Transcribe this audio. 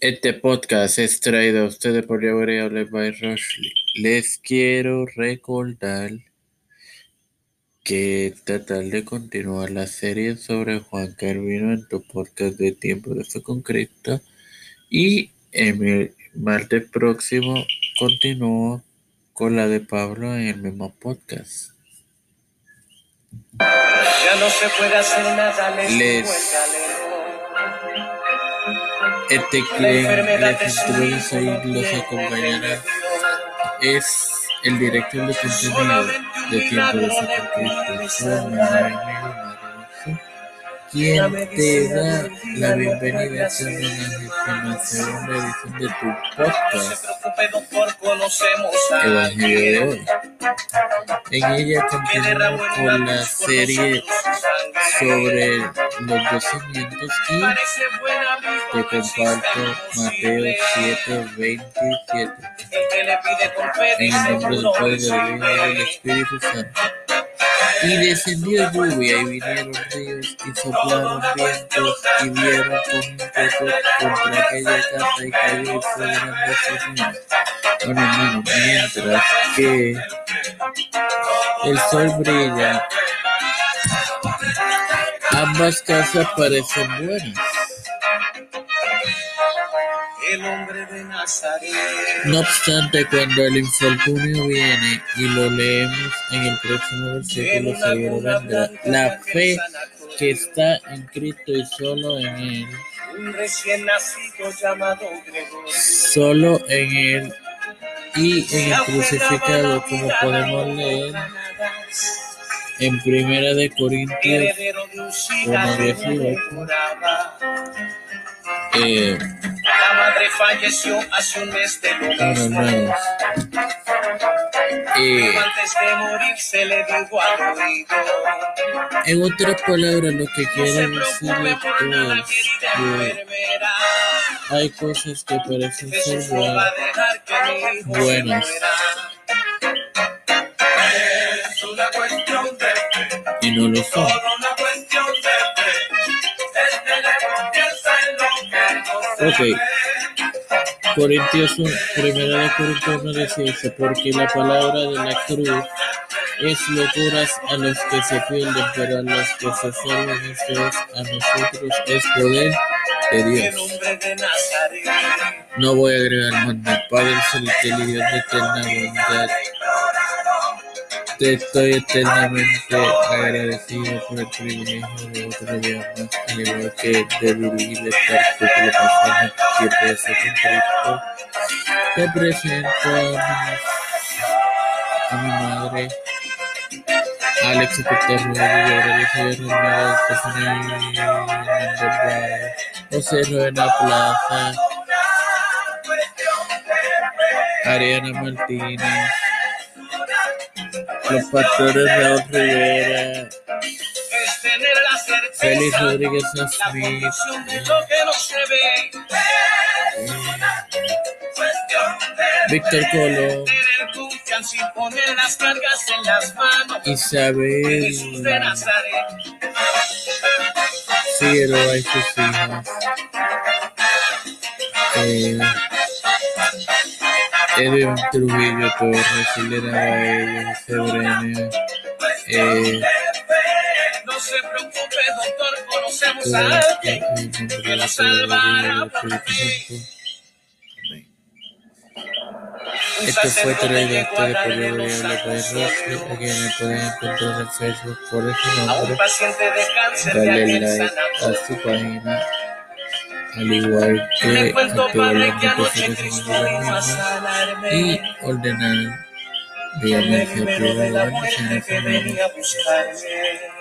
Este podcast es traído a ustedes por Variable by Rushley. Les quiero recordar que tratar de continuar la serie sobre Juan Carvino en tu podcast de Tiempo de Fe con Cristo. Y el martes próximo continúo con la de Pablo en el mismo podcast. Ya no se puede hacer nada, les, Les- Este que les introduce y los acompañará es el director de contenido de Tiempo de Maravilloso, quien te da la bienvenida a la segunda edición de tu podcast. Evangelio de hoy. En ella continuamos con la serie sobre los docimientos y te comparto Mateo 7, 27. En el nombre del Padre, del Hijo y del Espíritu Santo. Y descendió lluvia y vinieron ríos y soplaron vientos y vieron con impetu contra aquella casa y cayó y fue grande su. Bueno, hermano, mientras que el sol brilla, ambas casas parecen buenas. No obstante, cuando el infortunio viene, y lo leemos en el próximo versículo, seguro vendrá. La fe que está en Cristo y solo en Él, solo en Él y en el crucificado, como podemos leer en Primera de Corintios Heredero de eh, La madre falleció hace un mes de lo mismo. eh, Antes de morir se le dijo al oído. en otras palabras, lo que por nada, es que hay cosas que parecen ser buenas, buenas. Lo no se Ok. ve. Corintios 1, primera de Corintios 1, 18, porque la palabra de la cruz es locuras a los que se pierden, pero a los que se salvan, es, a nosotros es poder de Dios. No voy a agregar más nada. Padre celestial y Dios de eterna bondad, te estoy eternamente agradecido por el privilegio de otro día más, al igual que de dirigir esta proclamación tiempo de ser con Cristo. Te presento a mi, a mi madre, Alex Sector Rodríguez, Rodríguez Romero, Stephanie José Rueda Plaza, Ariana Martínez, los pastores Raúl Rivera. Félix Rodríguez Víctor de Isabel. Figueroa y sus Edwin Trujillo Torres, José Brenes, eh, No se preocupe, doctor, conocemos a alguien. del Espíritu Santo. Amén. Un Esto fue a llegó a ustedes por a quien me pueden encontrar en Facebook por ese nombre. de de aquel like a su página, al igual que a misma, sanarme. y ordenar de la que semana venía a buscarme.